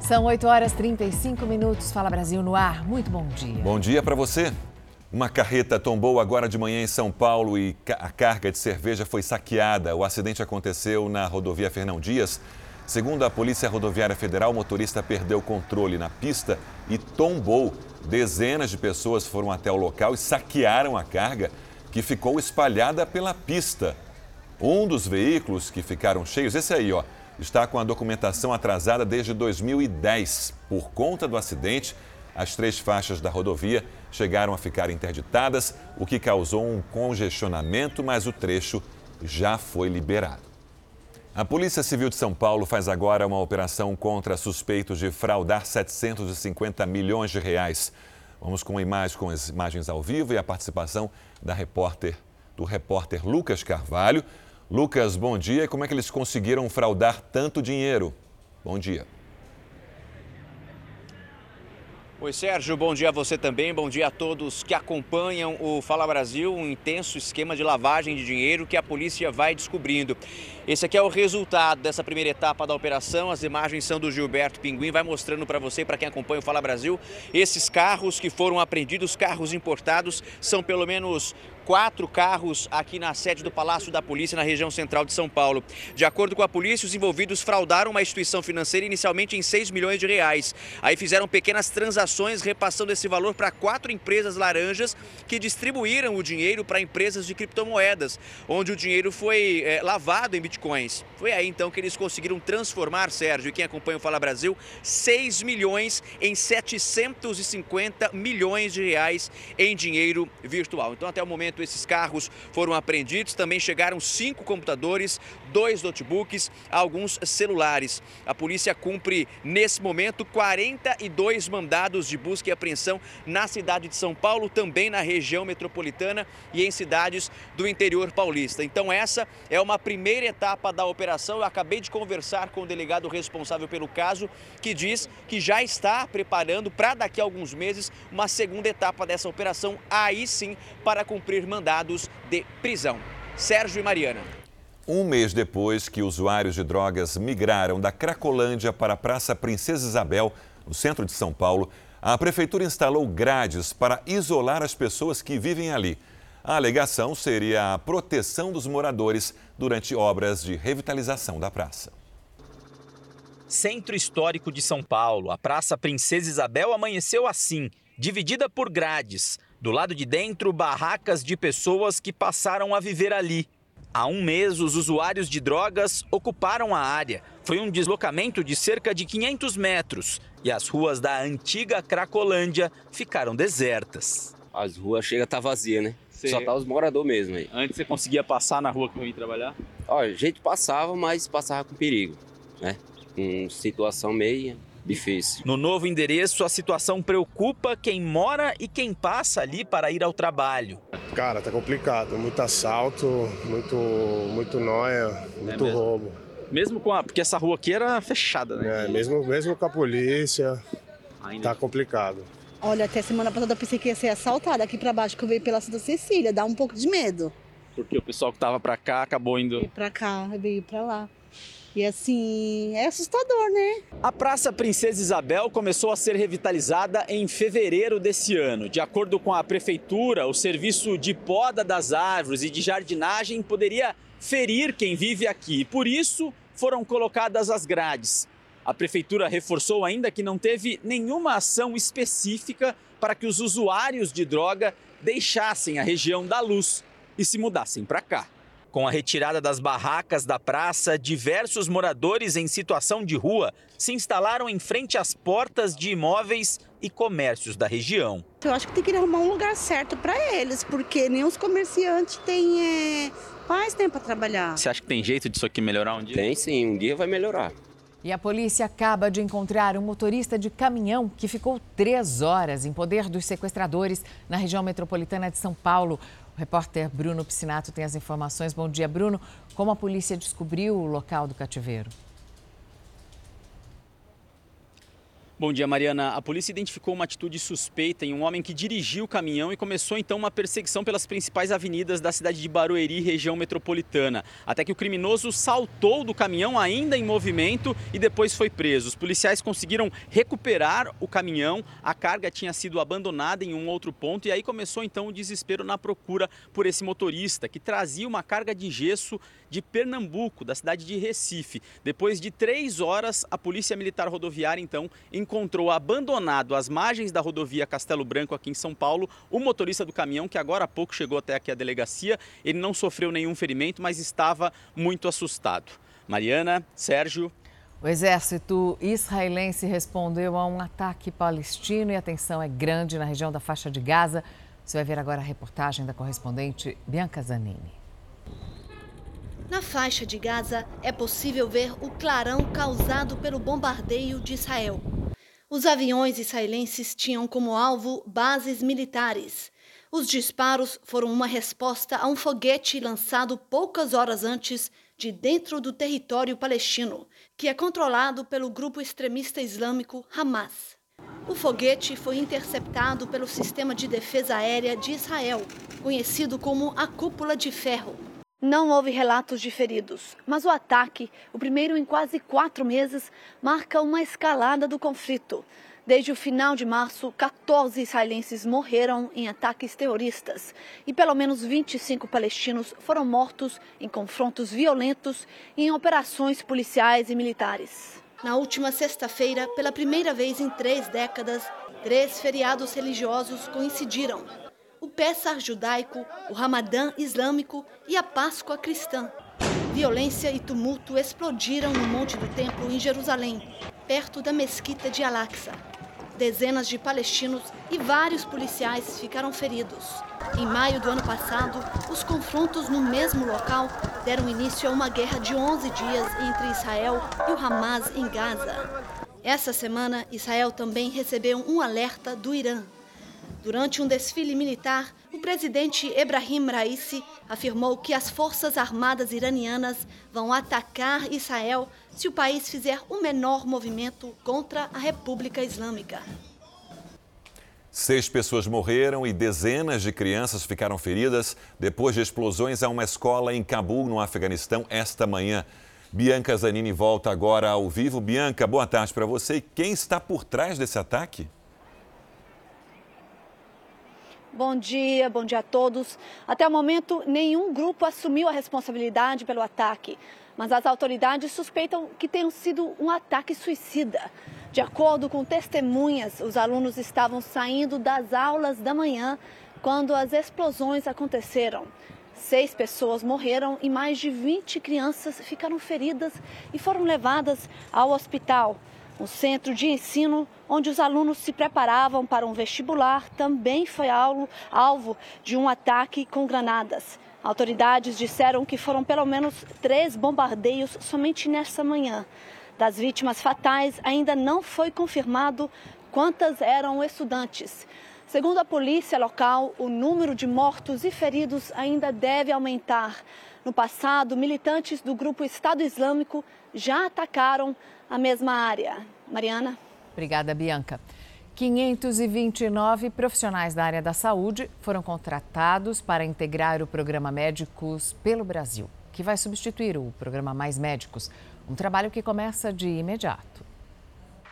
São 8 horas 35 minutos. Fala Brasil no ar. Muito bom dia. Bom dia para você. Uma carreta tombou agora de manhã em São Paulo e a carga de cerveja foi saqueada. O acidente aconteceu na rodovia Fernão Dias. Segundo a Polícia Rodoviária Federal, o motorista perdeu o controle na pista e tombou. Dezenas de pessoas foram até o local e saquearam a carga, que ficou espalhada pela pista. Um dos veículos que ficaram cheios, esse aí, ó, está com a documentação atrasada desde 2010. Por conta do acidente, as três faixas da rodovia chegaram a ficar interditadas, o que causou um congestionamento, mas o trecho já foi liberado. A Polícia Civil de São Paulo faz agora uma operação contra suspeitos de fraudar 750 milhões de reais. Vamos com imagens, com as imagens ao vivo e a participação da repórter, do repórter Lucas Carvalho. Lucas, bom dia. Como é que eles conseguiram fraudar tanto dinheiro? Bom dia. Oi, Sérgio, bom dia a você também, bom dia a todos que acompanham o Fala Brasil, um intenso esquema de lavagem de dinheiro que a polícia vai descobrindo. Esse aqui é o resultado dessa primeira etapa da operação, as imagens são do Gilberto Pinguim, vai mostrando para você, para quem acompanha o Fala Brasil, esses carros que foram apreendidos, carros importados, são pelo menos quatro carros aqui na sede do Palácio da Polícia, na região central de São Paulo. De acordo com a polícia, os envolvidos fraudaram uma instituição financeira inicialmente em 6 milhões de reais. Aí fizeram pequenas transações repassando esse valor para quatro empresas laranjas que distribuíram o dinheiro para empresas de criptomoedas, onde o dinheiro foi é, lavado em bitcoins. Foi aí então que eles conseguiram transformar, Sérgio, e quem acompanha o Fala Brasil, 6 milhões em 750 milhões de reais em dinheiro virtual. Então, até o momento, esses carros foram apreendidos. Também chegaram cinco computadores, dois notebooks, alguns celulares. A polícia cumpre, nesse momento, 42 mandados de busca e apreensão na cidade de São Paulo, também na região metropolitana e em cidades do interior paulista. Então, essa é uma primeira etapa da operação. Eu acabei de conversar com o delegado responsável pelo caso, que diz que já está preparando para daqui a alguns meses uma segunda etapa dessa operação, aí sim para cumprir mandados de prisão. Sérgio e Mariana. Um mês depois que usuários de drogas migraram da Cracolândia para a Praça Princesa Isabel, no centro de São Paulo, a prefeitura instalou grades para isolar as pessoas que vivem ali. A alegação seria a proteção dos moradores durante obras de revitalização da praça. Centro Histórico de São Paulo, a Praça Princesa Isabel amanheceu assim, dividida por grades. Do lado de dentro, barracas de pessoas que passaram a viver ali. Há um mês, os usuários de drogas ocuparam a área. Foi um deslocamento de cerca de 500 metros e as ruas da antiga Cracolândia ficaram desertas. As ruas chega a estar tá vazia, né? Só tá os moradores mesmo aí. Antes você conseguia passar na rua que eu ia trabalhar? Ó, a gente passava, mas passava com perigo, né? Com situação meia difícil. No novo endereço, a situação preocupa quem mora e quem passa ali para ir ao trabalho. Cara, tá complicado. Muito assalto, muito, muito noia, muito é roubo. Mesmo com a. Porque essa rua aqui era fechada, né? É, mesmo, mesmo com a polícia, Ainda. tá complicado. Olha, até semana passada eu pensei que ia ser assaltada aqui para baixo, que eu veio pela Santa Cecília. Dá um pouco de medo. Porque o pessoal que tava para cá acabou indo. Veio pra cá, veio para lá. E assim, é assustador, né? A Praça Princesa Isabel começou a ser revitalizada em fevereiro desse ano. De acordo com a prefeitura, o serviço de poda das árvores e de jardinagem poderia ferir quem vive aqui. Por isso, foram colocadas as grades. A prefeitura reforçou ainda que não teve nenhuma ação específica para que os usuários de droga deixassem a região da luz e se mudassem para cá. Com a retirada das barracas da praça, diversos moradores em situação de rua se instalaram em frente às portas de imóveis e comércios da região. Eu acho que tem que arrumar um lugar certo para eles, porque nem os comerciantes têm é, mais tempo para trabalhar. Você acha que tem jeito disso aqui melhorar um dia? Tem sim, um dia vai melhorar. E a polícia acaba de encontrar um motorista de caminhão que ficou três horas em poder dos sequestradores na região metropolitana de São Paulo. Repórter Bruno Piscinato tem as informações. Bom dia, Bruno. Como a polícia descobriu o local do cativeiro? Bom dia, Mariana. A polícia identificou uma atitude suspeita em um homem que dirigiu o caminhão e começou então uma perseguição pelas principais avenidas da cidade de Barueri, região metropolitana. Até que o criminoso saltou do caminhão ainda em movimento e depois foi preso. Os policiais conseguiram recuperar o caminhão, a carga tinha sido abandonada em um outro ponto e aí começou então o desespero na procura por esse motorista que trazia uma carga de gesso de Pernambuco, da cidade de Recife. Depois de três horas, a Polícia Militar Rodoviária então encontrou abandonado às margens da rodovia Castelo Branco, aqui em São Paulo, o motorista do caminhão, que agora há pouco chegou até aqui a delegacia. Ele não sofreu nenhum ferimento, mas estava muito assustado. Mariana, Sérgio. O exército israelense respondeu a um ataque palestino e a tensão é grande na região da faixa de Gaza. Você vai ver agora a reportagem da correspondente Bianca Zanini. Na faixa de Gaza é possível ver o clarão causado pelo bombardeio de Israel. Os aviões israelenses tinham como alvo bases militares. Os disparos foram uma resposta a um foguete lançado poucas horas antes de dentro do território palestino, que é controlado pelo grupo extremista islâmico Hamas. O foguete foi interceptado pelo Sistema de Defesa Aérea de Israel, conhecido como a Cúpula de Ferro. Não houve relatos de feridos, mas o ataque, o primeiro em quase quatro meses, marca uma escalada do conflito. Desde o final de março, 14 israelenses morreram em ataques terroristas e pelo menos 25 palestinos foram mortos em confrontos violentos e em operações policiais e militares. Na última sexta-feira, pela primeira vez em três décadas, três feriados religiosos coincidiram o Pessar judaico, o Ramadã islâmico e a Páscoa cristã. Violência e tumulto explodiram no Monte do Templo em Jerusalém, perto da mesquita de Al-Aqsa. Dezenas de palestinos e vários policiais ficaram feridos. Em maio do ano passado, os confrontos no mesmo local deram início a uma guerra de 11 dias entre Israel e o Hamas em Gaza. Essa semana, Israel também recebeu um alerta do Irã Durante um desfile militar, o presidente Ebrahim Raisi afirmou que as forças armadas iranianas vão atacar Israel se o país fizer o menor movimento contra a República Islâmica. Seis pessoas morreram e dezenas de crianças ficaram feridas depois de explosões a uma escola em Cabul, no Afeganistão, esta manhã. Bianca Zanini volta agora ao vivo. Bianca, boa tarde para você. Quem está por trás desse ataque? Bom dia, bom dia a todos. Até o momento, nenhum grupo assumiu a responsabilidade pelo ataque, mas as autoridades suspeitam que tenha sido um ataque suicida. De acordo com testemunhas, os alunos estavam saindo das aulas da manhã quando as explosões aconteceram. Seis pessoas morreram e mais de 20 crianças ficaram feridas e foram levadas ao hospital. O centro de ensino onde os alunos se preparavam para um vestibular também foi alvo, de um ataque com granadas. Autoridades disseram que foram pelo menos três bombardeios somente nesta manhã. Das vítimas fatais, ainda não foi confirmado quantas eram estudantes. Segundo a polícia local, o número de mortos e feridos ainda deve aumentar. No passado, militantes do grupo Estado Islâmico já atacaram a mesma área. Mariana? Obrigada, Bianca. 529 profissionais da área da saúde foram contratados para integrar o programa Médicos pelo Brasil, que vai substituir o programa Mais Médicos, um trabalho que começa de imediato.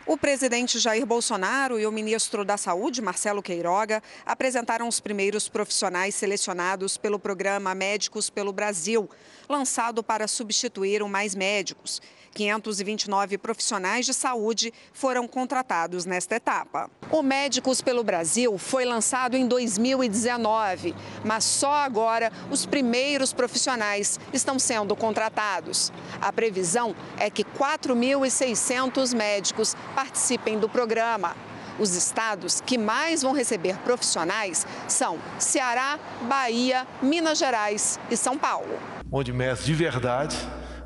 O presidente Jair Bolsonaro e o ministro da Saúde, Marcelo Queiroga, apresentaram os primeiros profissionais selecionados pelo programa Médicos pelo Brasil, lançado para substituir o Mais Médicos. 529 profissionais de saúde foram contratados nesta etapa. O Médicos pelo Brasil foi lançado em 2019, mas só agora os primeiros profissionais estão sendo contratados. A previsão é que 4.600 médicos participem do programa. Os estados que mais vão receber profissionais são Ceará, Bahia, Minas Gerais e São Paulo. Onde médicos de verdade,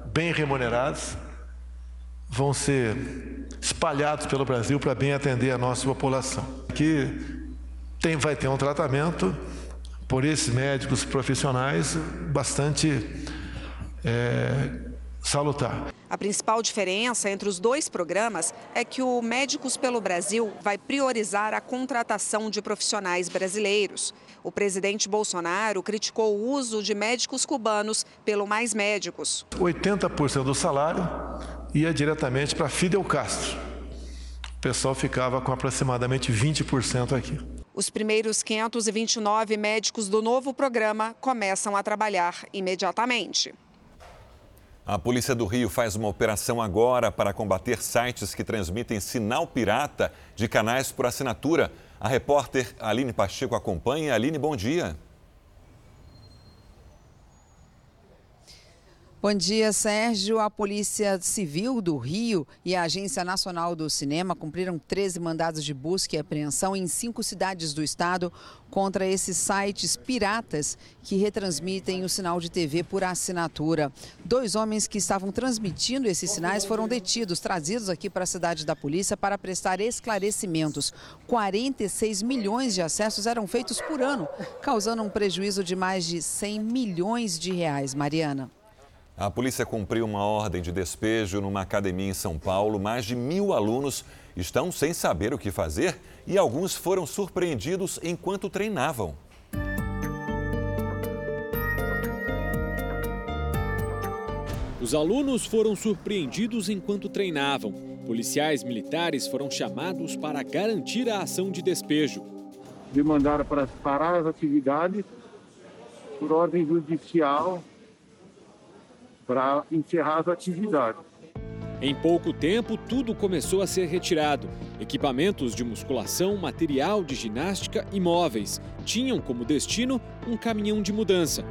bem remunerados, vão ser espalhados pelo Brasil para bem atender a nossa população. Que tem, vai ter um tratamento por esses médicos profissionais bastante é, salutar. A principal diferença entre os dois programas é que o Médicos pelo Brasil vai priorizar a contratação de profissionais brasileiros. O presidente Bolsonaro criticou o uso de médicos cubanos pelo Mais Médicos. 80% do salário ia diretamente para Fidel Castro. O pessoal ficava com aproximadamente 20% aqui. Os primeiros 529 médicos do novo programa começam a trabalhar imediatamente. A Polícia do Rio faz uma operação agora para combater sites que transmitem sinal pirata de canais por assinatura. A repórter Aline Pacheco acompanha. Aline, bom dia. Bom dia, Sérgio. A Polícia Civil do Rio e a Agência Nacional do Cinema cumpriram 13 mandados de busca e apreensão em cinco cidades do estado contra esses sites piratas que retransmitem o sinal de TV por assinatura. Dois homens que estavam transmitindo esses sinais foram detidos, trazidos aqui para a cidade da polícia para prestar esclarecimentos. 46 milhões de acessos eram feitos por ano, causando um prejuízo de mais de 100 milhões de reais. Mariana. A polícia cumpriu uma ordem de despejo numa academia em São Paulo. Mais de mil alunos estão sem saber o que fazer e alguns foram surpreendidos enquanto treinavam. Os alunos foram surpreendidos enquanto treinavam. Policiais militares foram chamados para garantir a ação de despejo. Me mandaram para parar as atividades por ordem judicial para encerrar as atividades. Em pouco tempo, tudo começou a ser retirado. Equipamentos de musculação, material de ginástica e móveis tinham como destino um caminhão de mudança.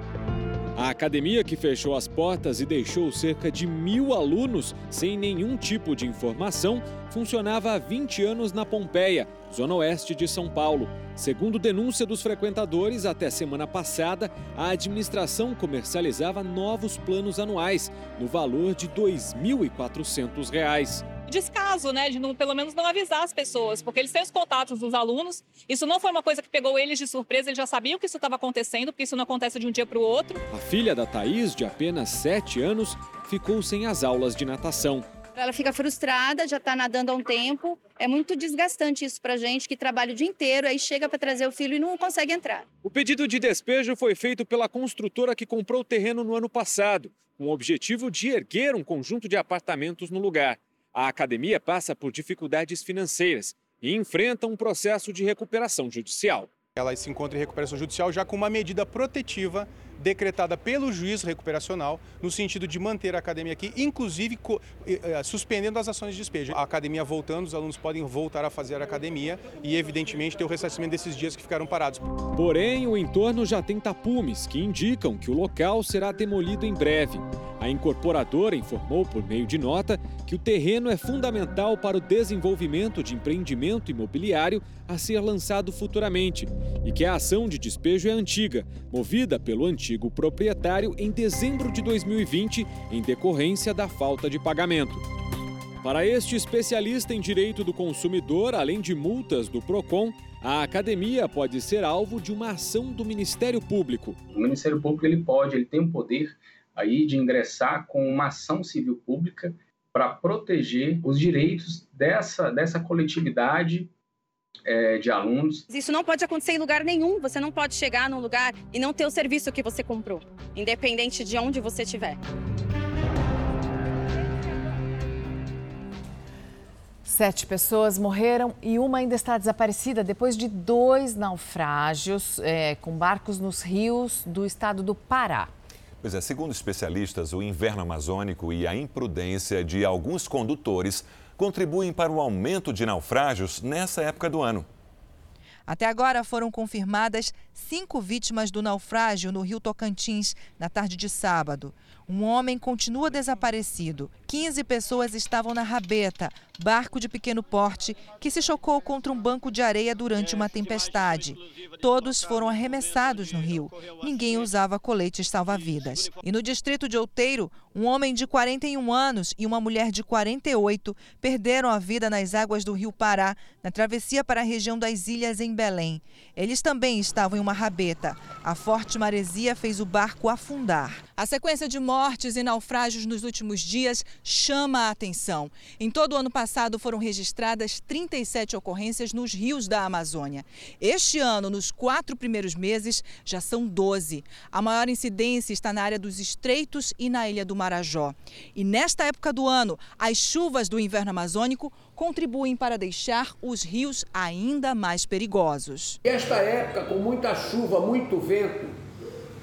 A academia, que fechou as portas e deixou cerca de mil alunos sem nenhum tipo de informação, funcionava há 20 anos na Pompeia, zona oeste de São Paulo. Segundo denúncia dos frequentadores, até semana passada, a administração comercializava novos planos anuais, no valor de R$ 2.400 descaso, né, de não, pelo menos não avisar as pessoas, porque eles têm os contatos dos alunos. Isso não foi uma coisa que pegou eles de surpresa, eles já sabiam que isso estava acontecendo, porque isso não acontece de um dia para o outro. A filha da Thaís, de apenas 7 anos, ficou sem as aulas de natação. Ela fica frustrada, já está nadando há um tempo. É muito desgastante isso para gente que trabalha o dia inteiro, aí chega para trazer o filho e não consegue entrar. O pedido de despejo foi feito pela construtora que comprou o terreno no ano passado, com o objetivo de erguer um conjunto de apartamentos no lugar. A academia passa por dificuldades financeiras e enfrenta um processo de recuperação judicial. Ela se encontra em recuperação judicial já com uma medida protetiva decretada pelo juiz recuperacional no sentido de manter a academia aqui, inclusive eh, suspendendo as ações de despejo. A academia voltando, os alunos podem voltar a fazer a academia e, evidentemente, ter o ressarcimento desses dias que ficaram parados. Porém, o entorno já tem tapumes que indicam que o local será demolido em breve. A incorporadora informou por meio de nota que o terreno é fundamental para o desenvolvimento de empreendimento imobiliário a ser lançado futuramente e que a ação de despejo é antiga, movida pelo antigo proprietário em dezembro de 2020, em decorrência da falta de pagamento. Para este especialista em direito do consumidor, além de multas do PROCON, a academia pode ser alvo de uma ação do Ministério Público. O Ministério Público ele pode, ele tem o poder aí de ingressar com uma ação civil pública para proteger os direitos dessa, dessa coletividade é, de alunos. Isso não pode acontecer em lugar nenhum. Você não pode chegar num lugar e não ter o serviço que você comprou, independente de onde você estiver. Sete pessoas morreram e uma ainda está desaparecida depois de dois naufrágios é, com barcos nos rios do estado do Pará. Pois é, segundo especialistas, o inverno amazônico e a imprudência de alguns condutores contribuem para o aumento de naufrágios nessa época do ano. Até agora foram confirmadas cinco vítimas do naufrágio no rio Tocantins na tarde de sábado. Um homem continua desaparecido. 15 pessoas estavam na rabeta, barco de pequeno porte, que se chocou contra um banco de areia durante uma tempestade. Todos foram arremessados no rio. Ninguém usava coletes salva-vidas. E no distrito de Outeiro, um homem de 41 anos e uma mulher de 48 perderam a vida nas águas do rio Pará, na travessia para a região das ilhas em Belém. Eles também estavam em uma rabeta. A forte maresia fez o barco afundar. A sequência de mortes e naufrágios nos últimos dias chama a atenção. Em todo o ano passado foram registradas 37 ocorrências nos rios da Amazônia. Este ano, nos quatro primeiros meses, já são 12. A maior incidência está na área dos Estreitos e na ilha do Marajó. E nesta época do ano, as chuvas do inverno amazônico contribuem para deixar os rios ainda mais perigosos. Esta época, com muita chuva, muito vento,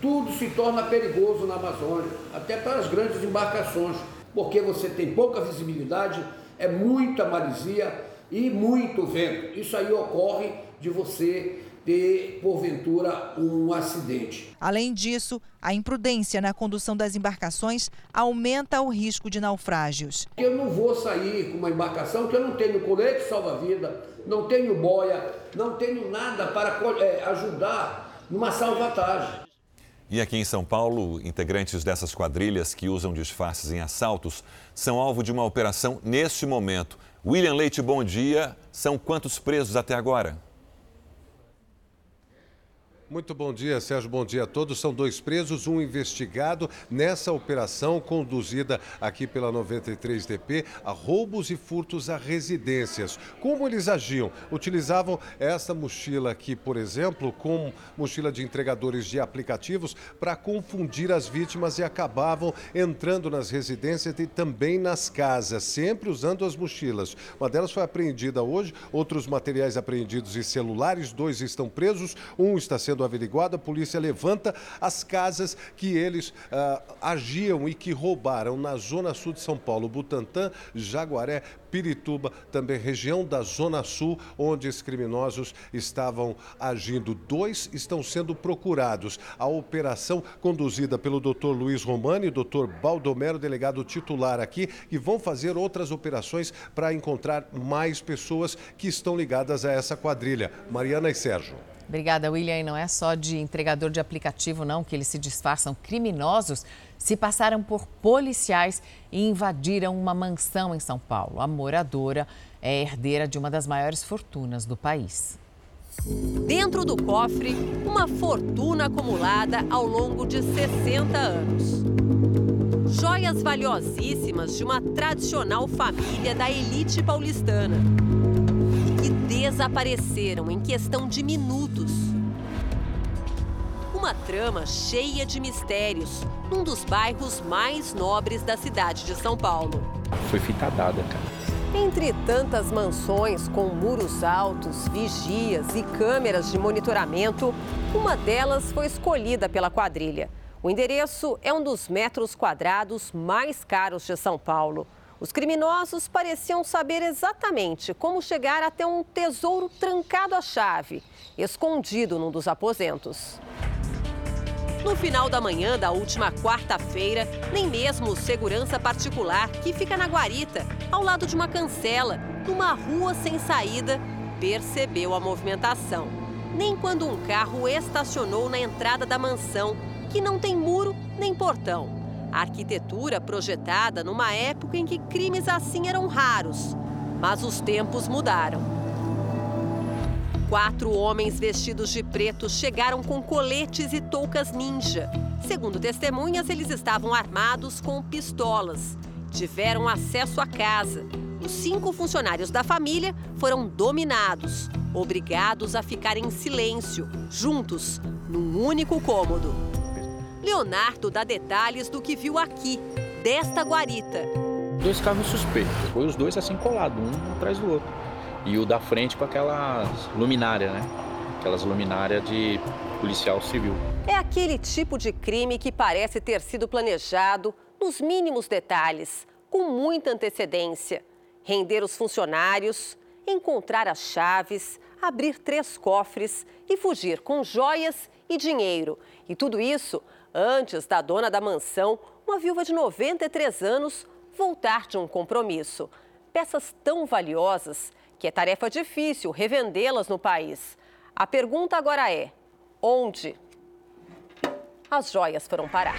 tudo se torna perigoso na Amazônia, até para as grandes embarcações, porque você tem pouca visibilidade, é muita maresia e muito vento. Isso aí ocorre de você ter, porventura, um acidente. Além disso, a imprudência na condução das embarcações aumenta o risco de naufrágios. Eu não vou sair com uma embarcação que eu não tenho colete salva-vida, não tenho boia, não tenho nada para é, ajudar numa salvatagem. E aqui em São Paulo, integrantes dessas quadrilhas que usam disfarces em assaltos são alvo de uma operação neste momento. William Leite, bom dia. São quantos presos até agora? Muito bom dia, Sérgio. Bom dia a todos. São dois presos, um investigado nessa operação conduzida aqui pela 93DP a roubos e furtos a residências. Como eles agiam? Utilizavam essa mochila aqui, por exemplo, com mochila de entregadores de aplicativos para confundir as vítimas e acabavam entrando nas residências e também nas casas, sempre usando as mochilas. Uma delas foi apreendida hoje, outros materiais apreendidos e celulares, dois estão presos, um está sendo sendo averiguado, a polícia levanta as casas que eles uh, agiam e que roubaram na zona sul de São Paulo, Butantã, Jaguaré, Pirituba, também região da Zona Sul, onde os criminosos estavam agindo. Dois estão sendo procurados. A operação conduzida pelo doutor Luiz Romani e doutor Baldomero, delegado titular aqui, que vão fazer outras operações para encontrar mais pessoas que estão ligadas a essa quadrilha. Mariana e Sérgio. Obrigada, William. E não é só de entregador de aplicativo, não, que eles se disfarçam. Criminosos se passaram por policiais e invadiram uma mansão em São Paulo. A moradora é herdeira de uma das maiores fortunas do país. Dentro do cofre, uma fortuna acumulada ao longo de 60 anos. Joias valiosíssimas de uma tradicional família da elite paulistana desapareceram em questão de minutos. Uma trama cheia de mistérios, num dos bairros mais nobres da cidade de São Paulo. Foi fita dada, cara. Entre tantas mansões com muros altos, vigias e câmeras de monitoramento, uma delas foi escolhida pela quadrilha. O endereço é um dos metros quadrados mais caros de São Paulo. Os criminosos pareciam saber exatamente como chegar até um tesouro trancado à chave, escondido num dos aposentos. No final da manhã da última quarta-feira, nem mesmo o segurança particular, que fica na guarita, ao lado de uma cancela, numa rua sem saída, percebeu a movimentação. Nem quando um carro estacionou na entrada da mansão, que não tem muro nem portão. A arquitetura projetada numa época em que crimes assim eram raros. Mas os tempos mudaram. Quatro homens vestidos de preto chegaram com coletes e toucas ninja. Segundo testemunhas, eles estavam armados com pistolas. Tiveram acesso à casa. Os cinco funcionários da família foram dominados, obrigados a ficar em silêncio, juntos, num único cômodo. Leonardo dá detalhes do que viu aqui, desta guarita. Dois carros suspeitos, foi os dois assim colados, um atrás do outro. E o da frente com aquelas luminárias, né? Aquelas luminárias de policial civil. É aquele tipo de crime que parece ter sido planejado nos mínimos detalhes, com muita antecedência. Render os funcionários, encontrar as chaves, abrir três cofres e fugir com joias e dinheiro. E tudo isso antes da dona da mansão, uma viúva de 93 anos, voltar de um compromisso. Peças tão valiosas que é tarefa difícil revendê-las no país. A pergunta agora é: onde as joias foram parar?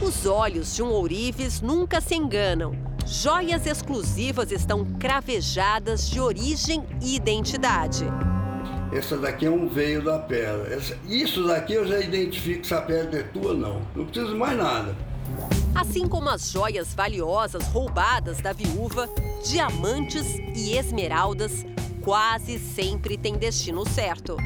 Os olhos de um ourives nunca se enganam. Joias exclusivas estão cravejadas de origem e identidade. essa daqui é um veio da pedra. Isso daqui eu já identifico se a pedra é tua ou não. Não preciso mais nada. Assim como as joias valiosas roubadas da viúva, diamantes e esmeraldas quase sempre têm destino certo.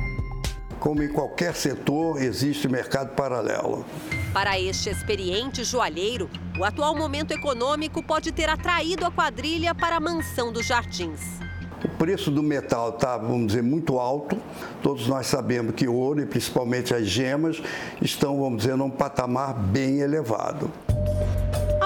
Como em qualquer setor, existe mercado paralelo. Para este experiente joalheiro, o atual momento econômico pode ter atraído a quadrilha para a mansão dos jardins. O preço do metal está, vamos dizer, muito alto. Todos nós sabemos que o ouro e principalmente as gemas estão, vamos dizer, num patamar bem elevado.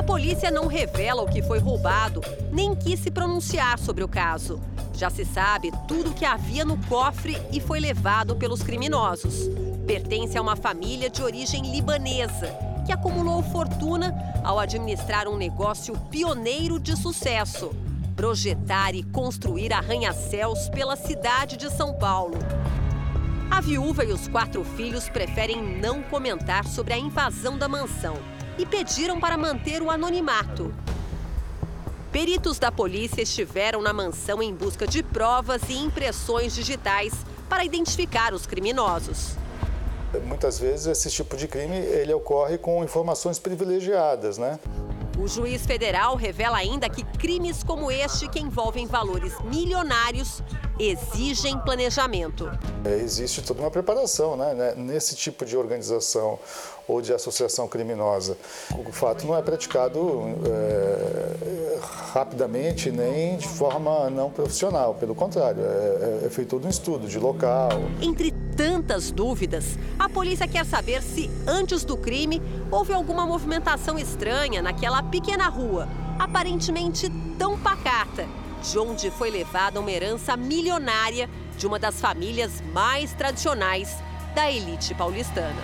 Polícia não revela o que foi roubado, nem quis se pronunciar sobre o caso. Já se sabe tudo o que havia no cofre e foi levado pelos criminosos. Pertence a uma família de origem libanesa que acumulou fortuna ao administrar um negócio pioneiro de sucesso projetar e construir arranha-céus pela cidade de São Paulo. A viúva e os quatro filhos preferem não comentar sobre a invasão da mansão e pediram para manter o anonimato. Peritos da polícia estiveram na mansão em busca de provas e impressões digitais para identificar os criminosos. Muitas vezes esse tipo de crime ele ocorre com informações privilegiadas, né? O juiz federal revela ainda que crimes como este, que envolvem valores milionários, exigem planejamento. É, existe toda uma preparação né? né nesse tipo de organização ou de associação criminosa. O fato não é praticado é, rapidamente nem de forma não profissional, pelo contrário, é, é, é feito todo um estudo de local. Entre tantas dúvidas, a polícia quer saber se antes do crime houve alguma movimentação estranha naquela pequena rua, aparentemente tão pacata, de onde foi levada uma herança milionária de uma das famílias mais tradicionais da elite paulistana.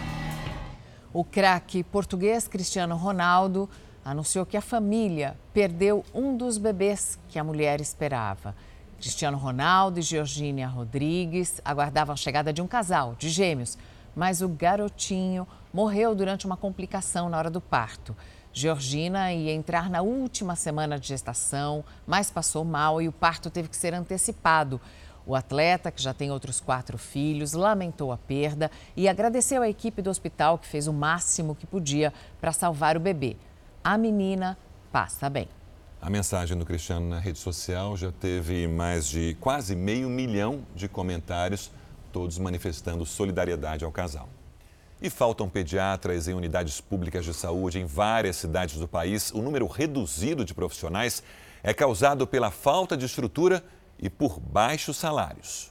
O craque português Cristiano Ronaldo anunciou que a família perdeu um dos bebês que a mulher esperava. Cristiano Ronaldo e Georgina Rodrigues aguardavam a chegada de um casal de gêmeos, mas o garotinho morreu durante uma complicação na hora do parto. Georgina ia entrar na última semana de gestação, mas passou mal e o parto teve que ser antecipado. O atleta, que já tem outros quatro filhos, lamentou a perda e agradeceu à equipe do hospital que fez o máximo que podia para salvar o bebê. A menina passa bem. A mensagem do Cristiano na rede social já teve mais de quase meio milhão de comentários, todos manifestando solidariedade ao casal. E faltam pediatras em unidades públicas de saúde em várias cidades do país. O número reduzido de profissionais é causado pela falta de estrutura e por baixos salários.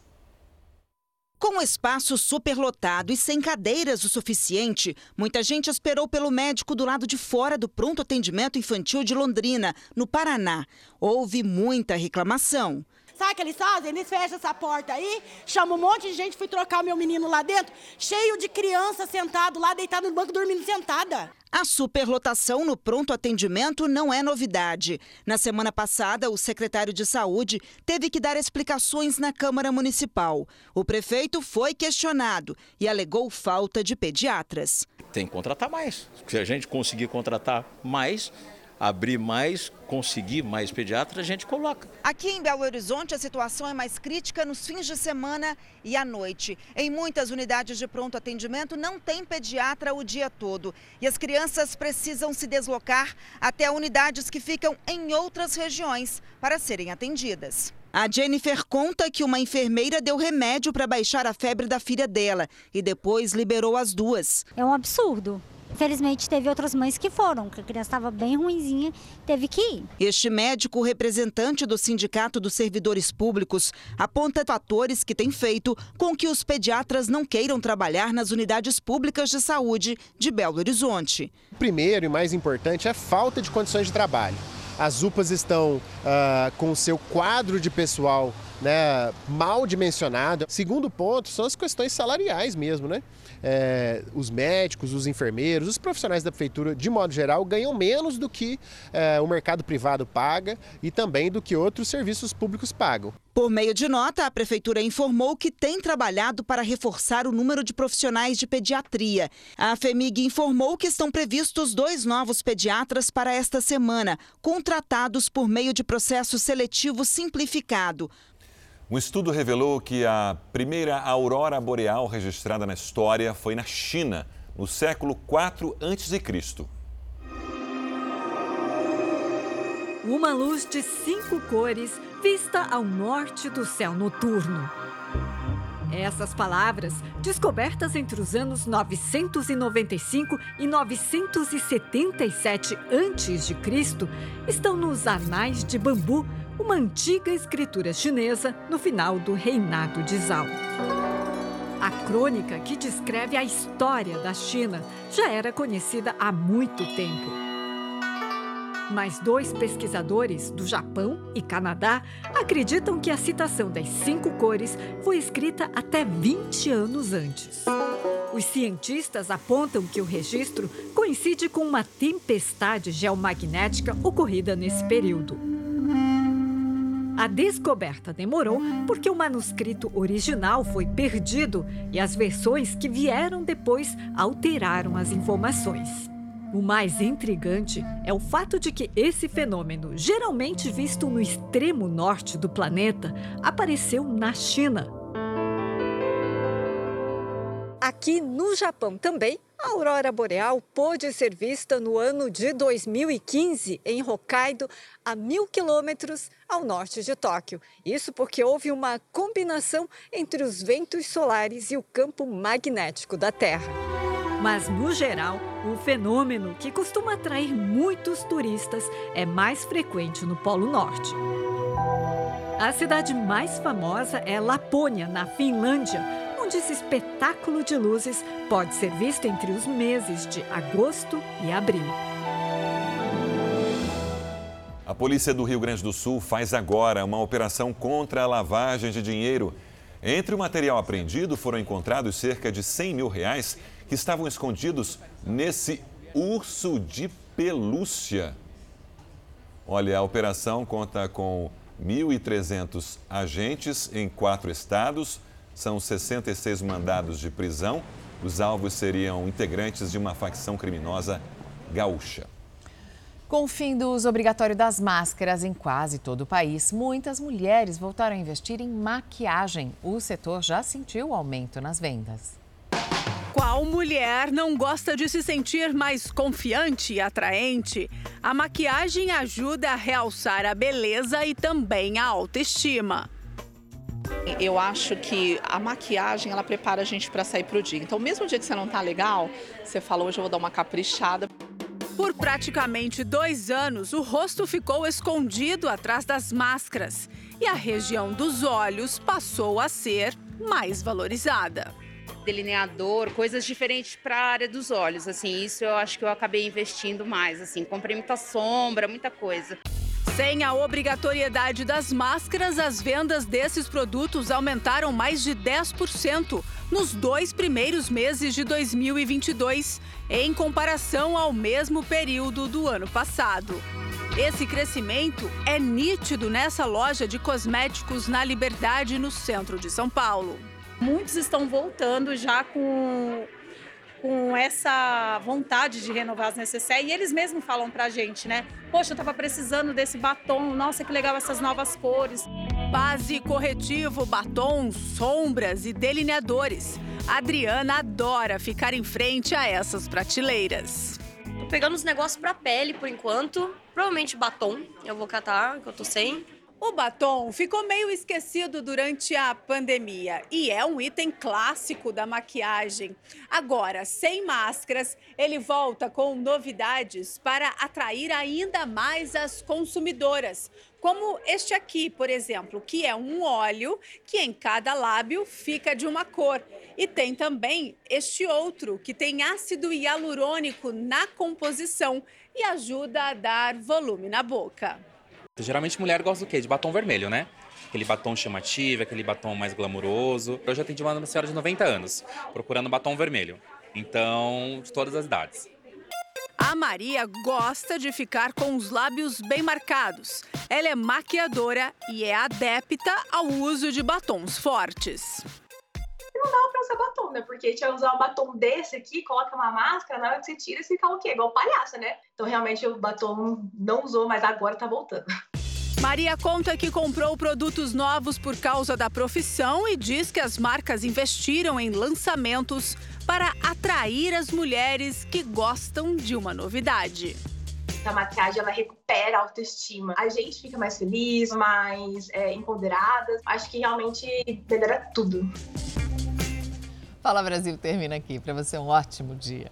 Com o espaço superlotado e sem cadeiras o suficiente, muita gente esperou pelo médico do lado de fora do pronto atendimento infantil de Londrina, no Paraná. Houve muita reclamação. Sabe o que eles fazem? Eles fecham essa porta aí, chamam um monte de gente, fui trocar o meu menino lá dentro, cheio de criança sentado lá, deitado no banco, dormindo sentada. A superlotação no pronto atendimento não é novidade. Na semana passada, o secretário de Saúde teve que dar explicações na Câmara Municipal. O prefeito foi questionado e alegou falta de pediatras. Tem que contratar mais. Se a gente conseguir contratar mais, abrir mais, conseguir mais pediatras, a gente coloca. Aqui em Belo Horizonte, a situação é mais crítica nos fins de semana e à noite. Em muitas unidades de pronto atendimento não tem pediatra o dia todo. E as crianças precisam se deslocar até unidades que ficam em outras regiões para serem atendidas. A Jennifer conta que uma enfermeira deu remédio para baixar a febre da filha dela e depois liberou as duas. É um absurdo. Infelizmente, teve outras mães que foram, que a criança estava bem ruinzinha, teve que ir. Este médico representante do Sindicato dos Servidores Públicos aponta fatores que têm feito com que os pediatras não queiram trabalhar nas unidades públicas de saúde de Belo Horizonte. O primeiro e mais importante é a falta de condições de trabalho. As UPAs estão uh, com o seu quadro de pessoal né, mal dimensionado. Segundo ponto são as questões salariais mesmo, né? É, os médicos, os enfermeiros, os profissionais da prefeitura, de modo geral, ganham menos do que é, o mercado privado paga e também do que outros serviços públicos pagam. Por meio de nota, a Prefeitura informou que tem trabalhado para reforçar o número de profissionais de pediatria. A FEMIG informou que estão previstos dois novos pediatras para esta semana, contratados por meio de processo seletivo simplificado. Um estudo revelou que a primeira aurora boreal registrada na história foi na China, no século 4 a.C. Uma luz de cinco cores vista ao norte do céu noturno. Essas palavras, descobertas entre os anos 995 e 977 a.C., estão nos Anais de Bambu, uma antiga escritura chinesa no final do reinado de Zhao. A crônica que descreve a história da China já era conhecida há muito tempo. Mas dois pesquisadores do Japão e Canadá acreditam que a citação das cinco cores foi escrita até 20 anos antes. Os cientistas apontam que o registro coincide com uma tempestade geomagnética ocorrida nesse período. A descoberta demorou porque o manuscrito original foi perdido e as versões que vieram depois alteraram as informações. O mais intrigante é o fato de que esse fenômeno, geralmente visto no extremo norte do planeta, apareceu na China. Aqui no Japão também, a aurora boreal pôde ser vista no ano de 2015 em Hokkaido, a mil quilômetros ao norte de Tóquio. Isso porque houve uma combinação entre os ventos solares e o campo magnético da Terra. Mas, no geral, o fenômeno, que costuma atrair muitos turistas, é mais frequente no Polo Norte. A cidade mais famosa é Lapônia, na Finlândia, onde esse espetáculo de luzes pode ser visto entre os meses de agosto e abril. A polícia do Rio Grande do Sul faz agora uma operação contra a lavagem de dinheiro. Entre o material apreendido foram encontrados cerca de 100 mil reais que estavam escondidos nesse urso de pelúcia. Olha, a operação conta com 1.300 agentes em quatro estados, são 66 mandados de prisão. Os alvos seriam integrantes de uma facção criminosa gaúcha. Com o fim do uso obrigatório das máscaras em quase todo o país, muitas mulheres voltaram a investir em maquiagem. O setor já sentiu aumento nas vendas. Qual mulher não gosta de se sentir mais confiante e atraente? A maquiagem ajuda a realçar a beleza e também a autoestima. Eu acho que a maquiagem ela prepara a gente para sair para o dia. Então, mesmo dia que você não tá legal, você fala hoje eu vou dar uma caprichada. Por praticamente dois anos, o rosto ficou escondido atrás das máscaras e a região dos olhos passou a ser mais valorizada. Delineador, coisas diferentes para a área dos olhos, assim, isso eu acho que eu acabei investindo mais, assim, comprei muita sombra, muita coisa. Sem a obrigatoriedade das máscaras, as vendas desses produtos aumentaram mais de 10% nos dois primeiros meses de 2022, em comparação ao mesmo período do ano passado. Esse crescimento é nítido nessa loja de cosméticos na Liberdade, no centro de São Paulo. Muitos estão voltando já com com essa vontade de renovar as necessárias e eles mesmos falam pra gente, né? Poxa, eu tava precisando desse batom, nossa, que legal essas novas cores. Base, corretivo, batom, sombras e delineadores. A Adriana adora ficar em frente a essas prateleiras. Tô pegando os negócios pra pele por enquanto, provavelmente batom, eu vou catar, que eu tô sem. O batom ficou meio esquecido durante a pandemia e é um item clássico da maquiagem. Agora, sem máscaras, ele volta com novidades para atrair ainda mais as consumidoras. Como este aqui, por exemplo, que é um óleo que em cada lábio fica de uma cor. E tem também este outro, que tem ácido hialurônico na composição e ajuda a dar volume na boca. Geralmente mulher gosta do quê? De batom vermelho, né? Aquele batom chamativo, aquele batom mais glamuroso. Eu já atendi uma senhora de 90 anos, procurando batom vermelho. Então, de todas as idades. A Maria gosta de ficar com os lábios bem marcados. Ela é maquiadora e é adepta ao uso de batons fortes. Não dava pra usar batom, né? Porque tinha usar um batom desse aqui, coloca uma máscara, na hora que você tira, você fica o quê? Igual palhaça, né? Então, realmente, o batom não usou, mas agora tá voltando. Maria conta que comprou produtos novos por causa da profissão e diz que as marcas investiram em lançamentos para atrair as mulheres que gostam de uma novidade. A maquiagem ela recupera a autoestima. A gente fica mais feliz, mais é, empoderada. Acho que realmente melhora tudo. Fala Brasil termina aqui. Para você um ótimo dia.